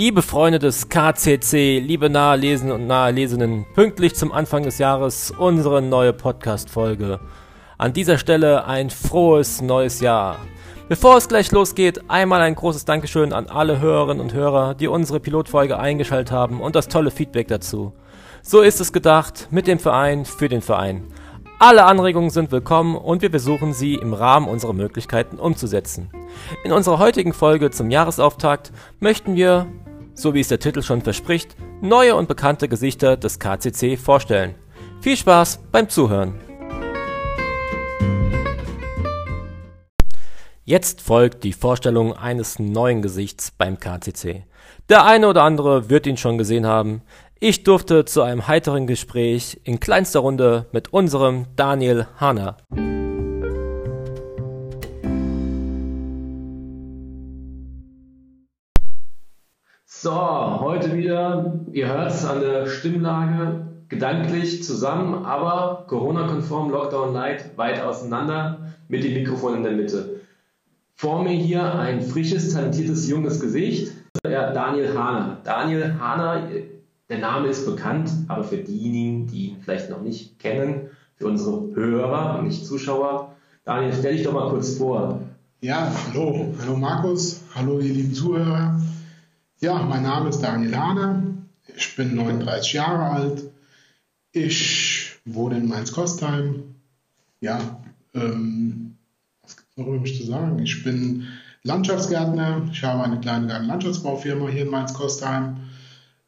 Liebe Freunde des KCC, liebe Nahelesenden und Nahelesenden, pünktlich zum Anfang des Jahres unsere neue Podcast-Folge. An dieser Stelle ein frohes neues Jahr. Bevor es gleich losgeht, einmal ein großes Dankeschön an alle Hörerinnen und Hörer, die unsere Pilotfolge eingeschaltet haben und das tolle Feedback dazu. So ist es gedacht, mit dem Verein, für den Verein. Alle Anregungen sind willkommen und wir versuchen sie im Rahmen unserer Möglichkeiten umzusetzen. In unserer heutigen Folge zum Jahresauftakt möchten wir, so wie es der Titel schon verspricht, neue und bekannte Gesichter des KCC vorstellen. Viel Spaß beim Zuhören! Jetzt folgt die Vorstellung eines neuen Gesichts beim KCC. Der eine oder andere wird ihn schon gesehen haben. Ich durfte zu einem heiteren Gespräch in kleinster Runde mit unserem Daniel Hanna. So, heute wieder, ihr hört es an der Stimmlage, gedanklich zusammen, aber Corona-konform, Lockdown Light, weit auseinander, mit dem Mikrofon in der Mitte. Vor mir hier ein frisches, talentiertes, junges Gesicht, Daniel Hahner. Daniel Hahner der Name ist bekannt, aber für diejenigen, die ihn vielleicht noch nicht kennen, für unsere Hörer und nicht Zuschauer, Daniel, stell dich doch mal kurz vor. Ja, hallo, hallo Markus, hallo ihr lieben Zuhörer. Ja, mein Name ist Daniel Hahner, ich bin 39 Jahre alt, ich wohne in Mainz-Kostheim. Ja, ähm, was gibt es noch über mich zu sagen? Ich bin Landschaftsgärtner, ich habe eine kleine Garten-Landschaftsbaufirma hier in Mainz-Kostheim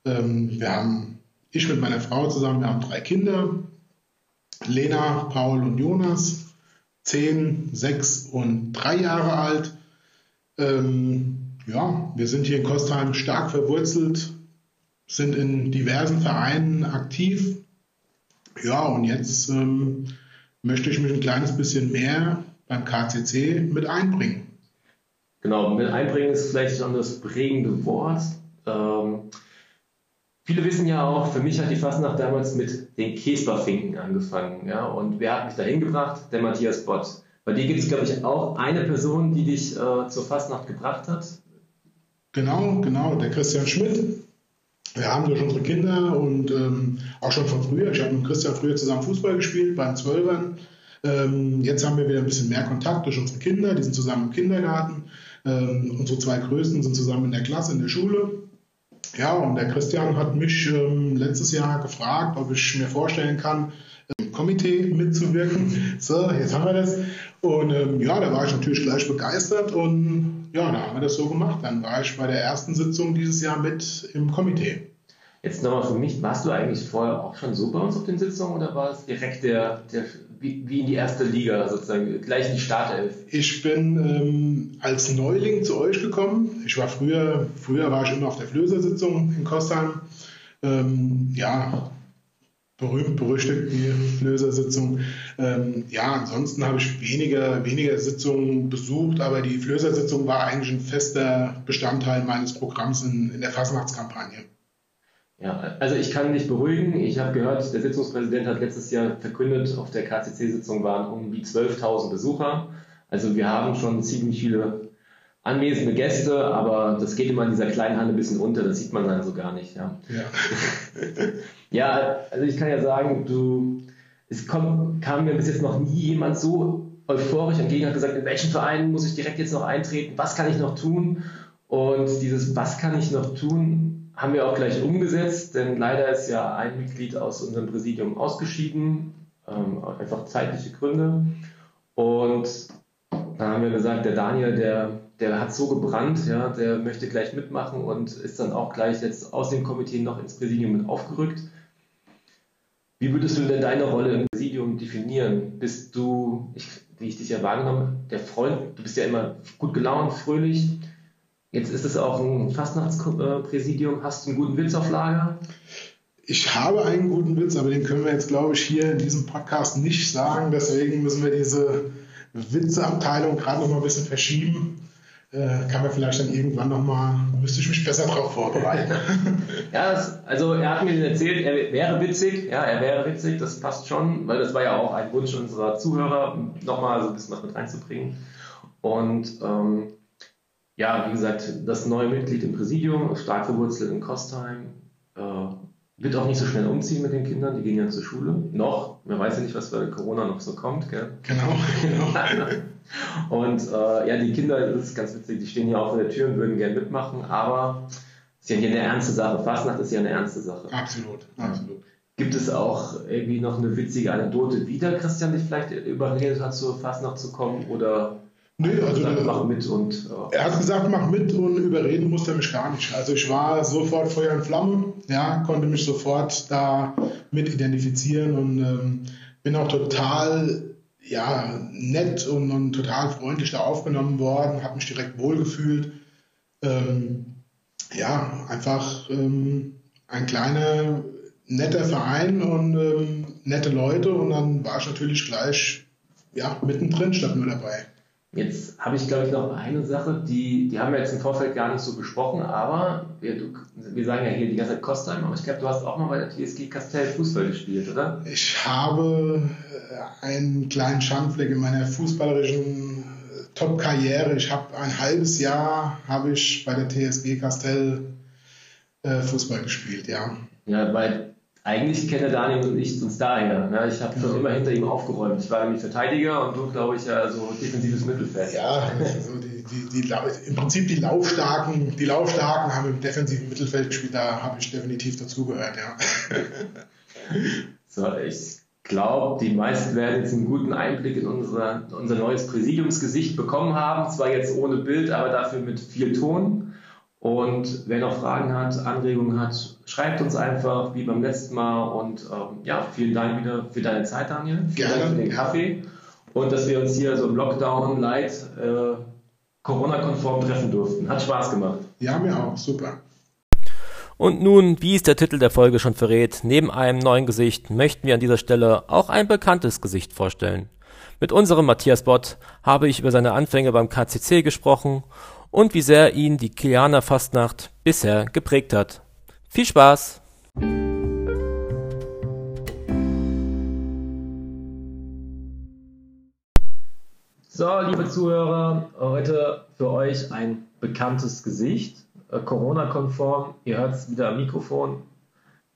ähm, wir haben, ich mit meiner Frau zusammen, wir haben drei Kinder. Lena, Paul und Jonas, zehn, sechs und drei Jahre alt. Ähm, ja, wir sind hier in Kostheim stark verwurzelt, sind in diversen Vereinen aktiv. Ja, und jetzt ähm, möchte ich mich ein kleines bisschen mehr beim KCC mit einbringen. Genau, mit einbringen ist vielleicht schon das prägende Wort. Ähm, Viele wissen ja auch, für mich hat die Fastnacht damals mit den Käsperfinken angefangen. Ja? Und wer hat mich da hingebracht? Der Matthias Bott. Bei dir gibt es, glaube ich, auch eine Person, die dich äh, zur Fastnacht gebracht hat. Genau, genau, der Christian Schmidt. Wir haben durch unsere Kinder und ähm, auch schon von früher, ich habe mit Christian früher zusammen Fußball gespielt, beim Zwölfern. Ähm, jetzt haben wir wieder ein bisschen mehr Kontakt durch unsere Kinder, die sind zusammen im Kindergarten. Ähm, unsere zwei Größten sind zusammen in der Klasse, in der Schule. Ja, und der Christian hat mich ähm, letztes Jahr gefragt, ob ich mir vorstellen kann, im Komitee mitzuwirken. So, jetzt haben wir das. Und ähm, ja, da war ich natürlich gleich begeistert und ja, da haben wir das so gemacht. Dann war ich bei der ersten Sitzung dieses Jahr mit im Komitee. Jetzt nochmal für mich, warst du eigentlich vorher auch schon so bei uns auf den Sitzungen oder war es direkt der, der wie, in die erste Liga sozusagen, gleich in die Startelf? Ich bin ähm, als Neuling zu euch gekommen. Ich war früher, früher war ich immer auf der Flöser-Sitzung in Kostheim. Ähm, ja, berühmt berüchtigt die Flöser-Sitzung. Ähm, ja, ansonsten habe ich weniger, weniger Sitzungen besucht, aber die Flöser-Sitzung war eigentlich ein fester Bestandteil meines Programms in, in der Fasnachtskampagne. Ja, also ich kann dich beruhigen. Ich habe gehört, der Sitzungspräsident hat letztes Jahr verkündet, auf der KCC-Sitzung waren um die 12.000 Besucher. Also wir haben schon ziemlich viele anwesende Gäste, aber das geht immer in dieser kleinen Halle ein bisschen unter, das sieht man dann so gar nicht. Ja, ja. ja also ich kann ja sagen, du, es kommt, kam mir bis jetzt noch nie jemand so euphorisch entgegen, hat gesagt, in welchen Verein muss ich direkt jetzt noch eintreten, was kann ich noch tun? Und dieses, was kann ich noch tun, haben wir auch gleich umgesetzt, denn leider ist ja ein Mitglied aus unserem Präsidium ausgeschieden, ähm, einfach zeitliche Gründe. Und dann haben wir gesagt, der Daniel, der, der hat so gebrannt, ja, der möchte gleich mitmachen und ist dann auch gleich jetzt aus dem Komitee noch ins Präsidium mit aufgerückt. Wie würdest du denn deine Rolle im Präsidium definieren? Bist du, ich, wie ich dich ja wahrgenommen der Freund, du bist ja immer gut gelaunt, fröhlich. Jetzt ist es auch ein Fastnachtspräsidium. Hast du einen guten Witz auf Lager? Ich habe einen guten Witz, aber den können wir jetzt, glaube ich, hier in diesem Podcast nicht sagen. Deswegen müssen wir diese Witzeabteilung gerade noch mal ein bisschen verschieben. Äh, kann man vielleicht dann irgendwann noch mal, müsste ich mich besser darauf vorbereiten. ja, also er hat mir erzählt, er wäre witzig. Ja, er wäre witzig, das passt schon, weil das war ja auch ein Wunsch unserer Zuhörer, noch mal so ein bisschen was mit reinzubringen. Und ähm, ja, wie gesagt, das neue Mitglied im Präsidium, stark verwurzelt in Kostheim, äh, wird auch nicht so schnell umziehen mit den Kindern, die gehen ja zur Schule. Noch, man weiß ja nicht, was bei Corona noch so kommt, gell? Genau, genau. und äh, ja, die Kinder, das ist ganz witzig, die stehen hier auch vor der Tür und würden gerne mitmachen, aber es ist ja hier eine ernste Sache. Fastnacht ist ja eine ernste Sache. Absolut, absolut. Gibt es auch irgendwie noch eine witzige Anekdote, wie der Christian dich vielleicht überredet hat, zur Fastnacht zu kommen? Oder Nö, also gesagt, mach mit und. Ja. Er hat gesagt, mach mit und überreden musste er mich gar nicht. Also ich war sofort Feuer und Flamme, ja, konnte mich sofort da mit identifizieren und ähm, bin auch total ja, nett und, und, total freundlich da aufgenommen worden, habe mich direkt wohlgefühlt. Ähm, ja, einfach ähm, ein kleiner, netter Verein und ähm, nette Leute und dann war ich natürlich gleich ja, mittendrin statt nur dabei. Jetzt habe ich, glaube ich, noch eine Sache, die, die haben wir jetzt im Vorfeld gar nicht so besprochen, aber wir, du, wir sagen ja hier die ganze Zeit Kostheim, aber ich glaube, du hast auch mal bei der TSG Castell Fußball gespielt, oder? Ich habe äh, einen kleinen Schandfleck in meiner fußballerischen äh, Top-Karriere. Ich habe ein halbes Jahr habe ich bei der TSG Castell äh, Fußball gespielt, ja. Ja, weil eigentlich kenne Daniel und ich uns daher. Ne? Ich habe schon immer hinter ihm aufgeräumt. Ich war nämlich Verteidiger und du, glaube ich, ja so defensives Mittelfeld. Ja, also die, die, die, im Prinzip die Laufstarken, die Laufstarken haben im defensiven Mittelfeld gespielt, da habe ich definitiv dazugehört, ja. so, ich glaube, die meisten werden jetzt einen guten Einblick in unser, unser neues Präsidiumsgesicht bekommen haben. Zwar jetzt ohne Bild, aber dafür mit viel Ton. Und wer noch Fragen hat, Anregungen hat, schreibt uns einfach wie beim letzten Mal. Und ähm, ja, vielen Dank wieder für deine Zeit, Daniel. Vielen Gerne. Dank für den Kaffee. Und dass wir uns hier so im Lockdown light äh, Corona-konform treffen durften. Hat Spaß gemacht. Ja, mir auch. Super. Und nun, wie es der Titel der Folge schon verrät, neben einem neuen Gesicht möchten wir an dieser Stelle auch ein bekanntes Gesicht vorstellen. Mit unserem Matthias Bott habe ich über seine Anfänge beim KCC gesprochen und wie sehr ihn die Kilianer Fastnacht bisher geprägt hat. Viel Spaß! So, liebe Zuhörer, heute für euch ein bekanntes Gesicht, äh, Corona-konform. Ihr hört es wieder am Mikrofon,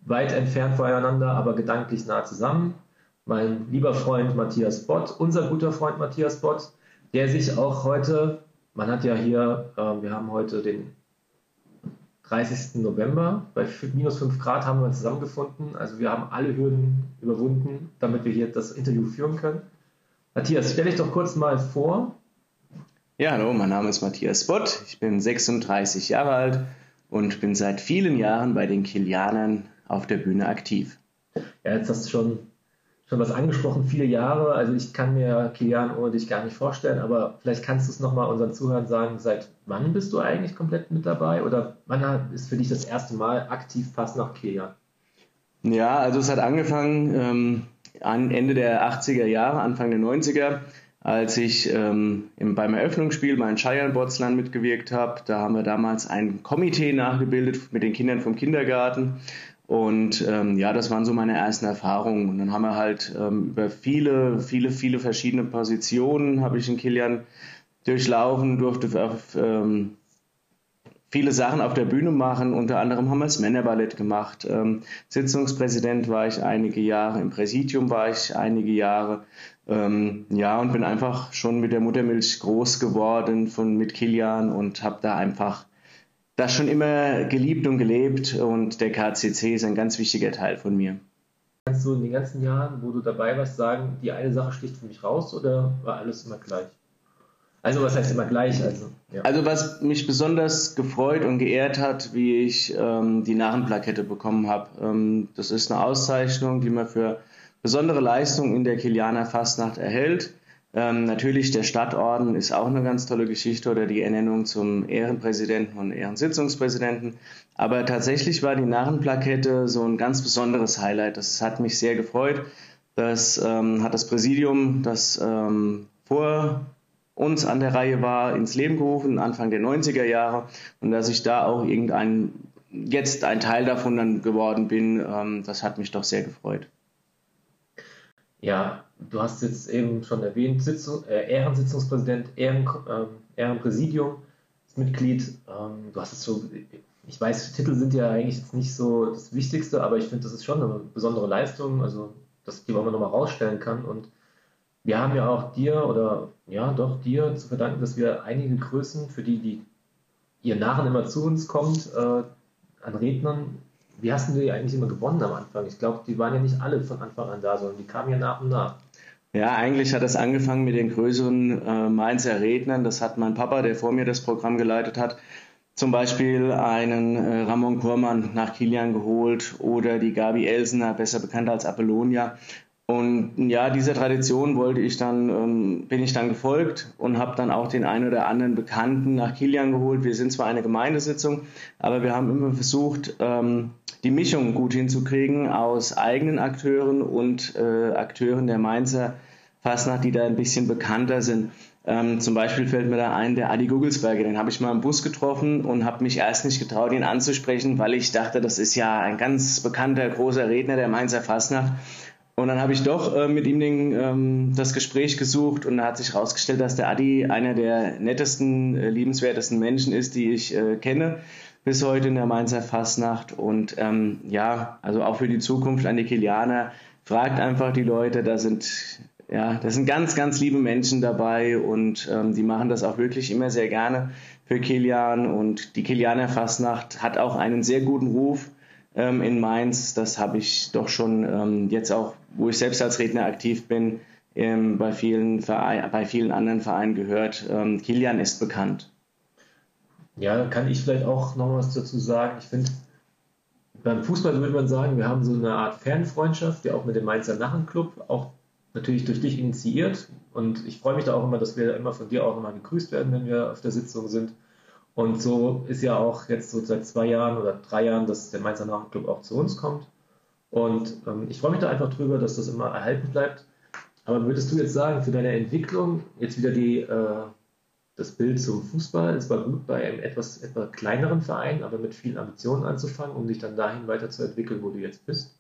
weit entfernt voneinander, aber gedanklich nah zusammen. Mein lieber Freund Matthias Bott, unser guter Freund Matthias Bott, der sich auch heute man hat ja hier, äh, wir haben heute den 30. November, bei minus 5 Grad haben wir zusammengefunden. Also wir haben alle Hürden überwunden, damit wir hier das Interview führen können. Matthias, stell dich doch kurz mal vor. Ja, hallo, mein Name ist Matthias Bott, ich bin 36 Jahre alt und bin seit vielen Jahren bei den Kilianern auf der Bühne aktiv. Ja, jetzt hast du schon schon was angesprochen, viele Jahre. Also ich kann mir Kilian ohne dich gar nicht vorstellen, aber vielleicht kannst du es nochmal unseren Zuhörern sagen, seit wann bist du eigentlich komplett mit dabei oder wann ist für dich das erste Mal aktiv Pass nach Kilian? Ja, also es hat angefangen ähm, an Ende der 80er Jahre, Anfang der 90er, als ich ähm, im, beim Eröffnungsspiel bei Scheiern Botsland mitgewirkt habe. Da haben wir damals ein Komitee nachgebildet mit den Kindern vom Kindergarten und ähm, ja, das waren so meine ersten Erfahrungen. Und dann haben wir halt ähm, über viele, viele, viele verschiedene Positionen habe ich in Kilian durchlaufen, durfte ähm, viele Sachen auf der Bühne machen. Unter anderem haben wir das Männerballett gemacht. Ähm, Sitzungspräsident war ich einige Jahre, im Präsidium war ich einige Jahre. Ähm, ja, und bin einfach schon mit der Muttermilch groß geworden von, mit Kilian und habe da einfach das schon immer geliebt und gelebt und der KCC ist ein ganz wichtiger Teil von mir. Kannst du in den ganzen Jahren, wo du dabei warst, sagen, die eine Sache sticht für mich raus oder war alles immer gleich? Also was heißt immer gleich? Also, ja. also was mich besonders gefreut und geehrt hat, wie ich ähm, die Narrenplakette bekommen habe. Ähm, das ist eine Auszeichnung, die man für besondere Leistungen in der Kilianer Fastnacht erhält. Ähm, natürlich der Stadtorden ist auch eine ganz tolle Geschichte oder die Ernennung zum Ehrenpräsidenten und Ehrensitzungspräsidenten. Aber tatsächlich war die Narrenplakette so ein ganz besonderes Highlight. Das hat mich sehr gefreut. Das ähm, hat das Präsidium, das ähm, vor uns an der Reihe war, ins Leben gerufen, Anfang der 90er Jahre. Und dass ich da auch irgendein, jetzt ein Teil davon dann geworden bin, ähm, das hat mich doch sehr gefreut. Ja, du hast jetzt eben schon erwähnt, Sitzung, äh, Ehrensitzungspräsident, Ehren, äh, Ehrenpräsidium. Mitglied. Ähm, du hast es so, ich weiß, Titel sind ja eigentlich jetzt nicht so das Wichtigste, aber ich finde, das ist schon eine besondere Leistung, also dass die man nochmal rausstellen kann. Und wir haben ja auch dir oder ja, doch dir zu verdanken, dass wir einige Größen, für die, die ihr Narren immer zu uns kommt, äh, an Rednern, wie hast du die eigentlich immer gewonnen am Anfang? Ich glaube, die waren ja nicht alle von Anfang an da, sondern die kamen ja nach und nach. Ja, eigentlich hat es angefangen mit den größeren äh, Mainzer Rednern. Das hat mein Papa, der vor mir das Programm geleitet hat, zum Beispiel einen äh, Ramon Kurmann nach Kilian geholt oder die Gabi Elsener, besser bekannt als Apollonia. Und ja, dieser Tradition wollte ich dann, ähm, bin ich dann gefolgt und habe dann auch den einen oder anderen Bekannten nach Kilian geholt. Wir sind zwar eine Gemeindesitzung, aber wir haben immer versucht, ähm, die Mischung gut hinzukriegen aus eigenen Akteuren und äh, Akteuren der Mainzer Fastnacht, die da ein bisschen bekannter sind. Ähm, zum Beispiel fällt mir da ein, der Adi Gugelsberger, den habe ich mal im Bus getroffen und habe mich erst nicht getraut, ihn anzusprechen, weil ich dachte, das ist ja ein ganz bekannter, großer Redner der Mainzer Fastnacht. Und dann habe ich doch äh, mit ihm den, ähm, das Gespräch gesucht und da hat sich herausgestellt, dass der Adi einer der nettesten, äh, liebenswertesten Menschen ist, die ich äh, kenne bis heute in der Mainzer Fastnacht. Und ähm, ja, also auch für die Zukunft an die Kilianer, fragt einfach die Leute, da sind ja, da sind ganz, ganz liebe Menschen dabei und ähm, die machen das auch wirklich immer sehr gerne für Kilian und die Kilianer Fastnacht hat auch einen sehr guten Ruf ähm, in Mainz. Das habe ich doch schon ähm, jetzt auch, wo ich selbst als Redner aktiv bin, ähm, bei, vielen bei vielen anderen Vereinen gehört. Ähm, Kilian ist bekannt. Ja, kann ich vielleicht auch noch was dazu sagen. Ich finde, beim Fußball würde man sagen, wir haben so eine Art Fanfreundschaft, die auch mit dem Mainzer Narrenclub, auch natürlich durch dich initiiert. Und ich freue mich da auch immer, dass wir immer von dir auch immer gegrüßt werden, wenn wir auf der Sitzung sind. Und so ist ja auch jetzt so seit zwei Jahren oder drei Jahren, dass der Mainzer Nachclub auch zu uns kommt. Und ähm, ich freue mich da einfach drüber, dass das immer erhalten bleibt. Aber würdest du jetzt sagen, für deine Entwicklung, jetzt wieder die, äh, das Bild zum Fußball, es war gut bei einem etwas, etwas kleineren Verein, aber mit vielen Ambitionen anzufangen, um dich dann dahin weiterzuentwickeln, wo du jetzt bist?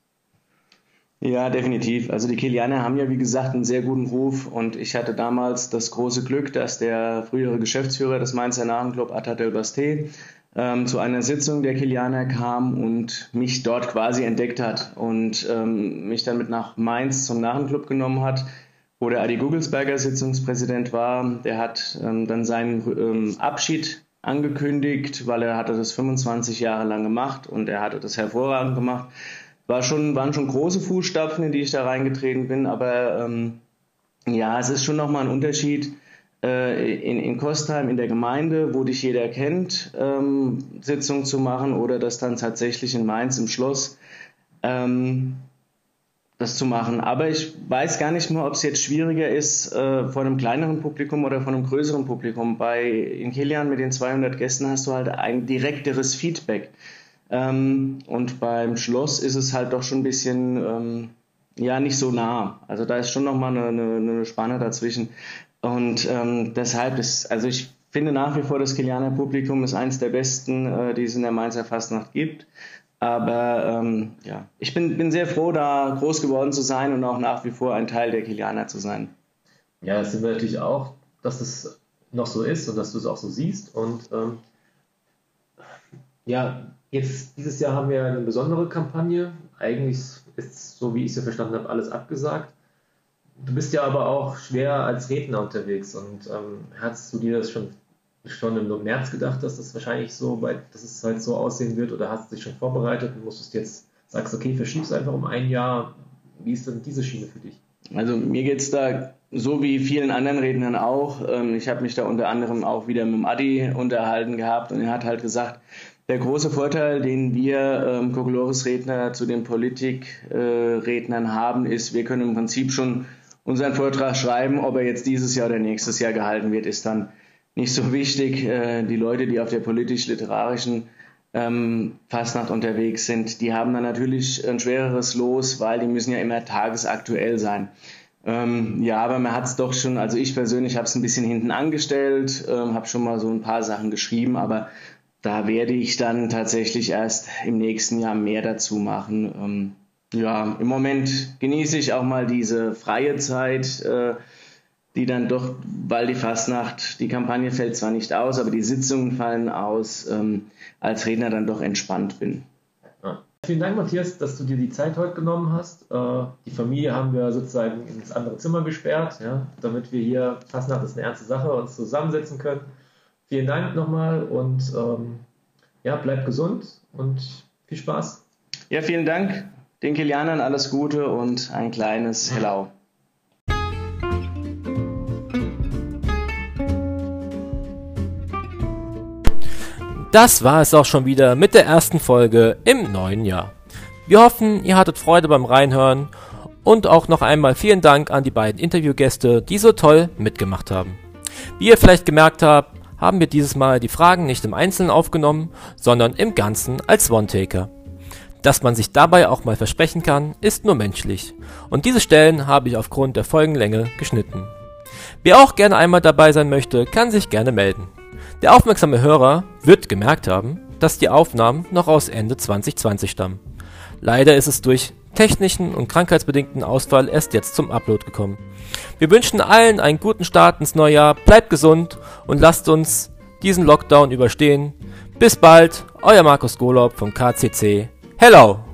Ja, definitiv. Also die Kilianer haben ja, wie gesagt, einen sehr guten Ruf und ich hatte damals das große Glück, dass der frühere Geschäftsführer des Mainzer Narrenclub, Atatel Basté, ähm, zu einer Sitzung der Kilianer kam und mich dort quasi entdeckt hat und ähm, mich dann mit nach Mainz zum Narrenclub genommen hat, wo der Adi Gugelsberger Sitzungspräsident war. Der hat ähm, dann seinen ähm, Abschied angekündigt, weil er hatte das 25 Jahre lang gemacht und er hatte das hervorragend gemacht war schon, waren schon große Fußstapfen, in die ich da reingetreten bin, aber ähm, ja, es ist schon nochmal ein Unterschied äh, in, in Kostheim, in der Gemeinde, wo dich jeder kennt, ähm, Sitzung zu machen oder das dann tatsächlich in Mainz im Schloss ähm, das zu machen. Aber ich weiß gar nicht mehr, ob es jetzt schwieriger ist äh, vor einem kleineren Publikum oder vor einem größeren Publikum. Bei in Kilian mit den 200 Gästen hast du halt ein direkteres Feedback. Ähm, und beim Schloss ist es halt doch schon ein bisschen, ähm, ja, nicht so nah. Also da ist schon nochmal eine, eine, eine Spanne dazwischen. Und ähm, deshalb ist, also ich finde nach wie vor, das Kilianer Publikum ist eines der besten, äh, die es in der Mainzer Fastnacht gibt. Aber ähm, ja, ich bin, bin sehr froh, da groß geworden zu sein und auch nach wie vor ein Teil der Kilianer zu sein. Ja, das sind wir natürlich auch, dass das noch so ist und dass du es auch so siehst. Und ähm, ja, Jetzt, dieses Jahr haben wir eine besondere Kampagne. Eigentlich ist, so wie ich es ja verstanden habe, alles abgesagt. Du bist ja aber auch schwer als Redner unterwegs und ähm, hast du dir das schon, schon im März gedacht, dass das wahrscheinlich so, bei, dass es halt so aussehen wird oder hast du dich schon vorbereitet und musstest jetzt, sagst, okay, verschiebst einfach um ein Jahr. Wie ist denn diese Schiene für dich? Also mir geht es da so wie vielen anderen Rednern auch. Ähm, ich habe mich da unter anderem auch wieder mit dem Adi unterhalten gehabt und er hat halt gesagt, der große Vorteil, den wir ähm, Kokolores-Redner zu den Politikrednern äh, haben, ist, wir können im Prinzip schon unseren Vortrag schreiben. Ob er jetzt dieses Jahr oder nächstes Jahr gehalten wird, ist dann nicht so wichtig. Äh, die Leute, die auf der politisch-literarischen ähm, Fastnacht unterwegs sind, die haben dann natürlich ein schwereres Los, weil die müssen ja immer tagesaktuell sein. Ähm, ja, aber man hat es doch schon, also ich persönlich habe es ein bisschen hinten angestellt, ähm, habe schon mal so ein paar Sachen geschrieben, aber da werde ich dann tatsächlich erst im nächsten Jahr mehr dazu machen. Ähm, ja, im Moment genieße ich auch mal diese freie Zeit, äh, die dann doch, weil die Fastnacht, die Kampagne fällt zwar nicht aus, aber die Sitzungen fallen aus, ähm, als Redner dann doch entspannt bin. Vielen Dank, Matthias, dass du dir die Zeit heute genommen hast. Äh, die Familie haben wir sozusagen ins andere Zimmer gesperrt, ja, damit wir hier, Fastnacht ist eine ernste Sache, uns zusammensetzen können. Vielen Dank nochmal und ähm, ja, bleibt gesund und viel Spaß. Ja, vielen Dank. Den Kilianern alles Gute und ein kleines Hello. Das war es auch schon wieder mit der ersten Folge im neuen Jahr. Wir hoffen, ihr hattet Freude beim Reinhören und auch noch einmal vielen Dank an die beiden Interviewgäste, die so toll mitgemacht haben. Wie ihr vielleicht gemerkt habt, haben wir dieses Mal die Fragen nicht im Einzelnen aufgenommen, sondern im Ganzen als One-Taker. Dass man sich dabei auch mal versprechen kann, ist nur menschlich. Und diese Stellen habe ich aufgrund der Folgenlänge geschnitten. Wer auch gerne einmal dabei sein möchte, kann sich gerne melden. Der aufmerksame Hörer wird gemerkt haben, dass die Aufnahmen noch aus Ende 2020 stammen. Leider ist es durch technischen und krankheitsbedingten Ausfall erst jetzt zum Upload gekommen. Wir wünschen allen einen guten Start ins neue Jahr, bleibt gesund und lasst uns diesen Lockdown überstehen. Bis bald, euer Markus Golob vom KCC. Hello!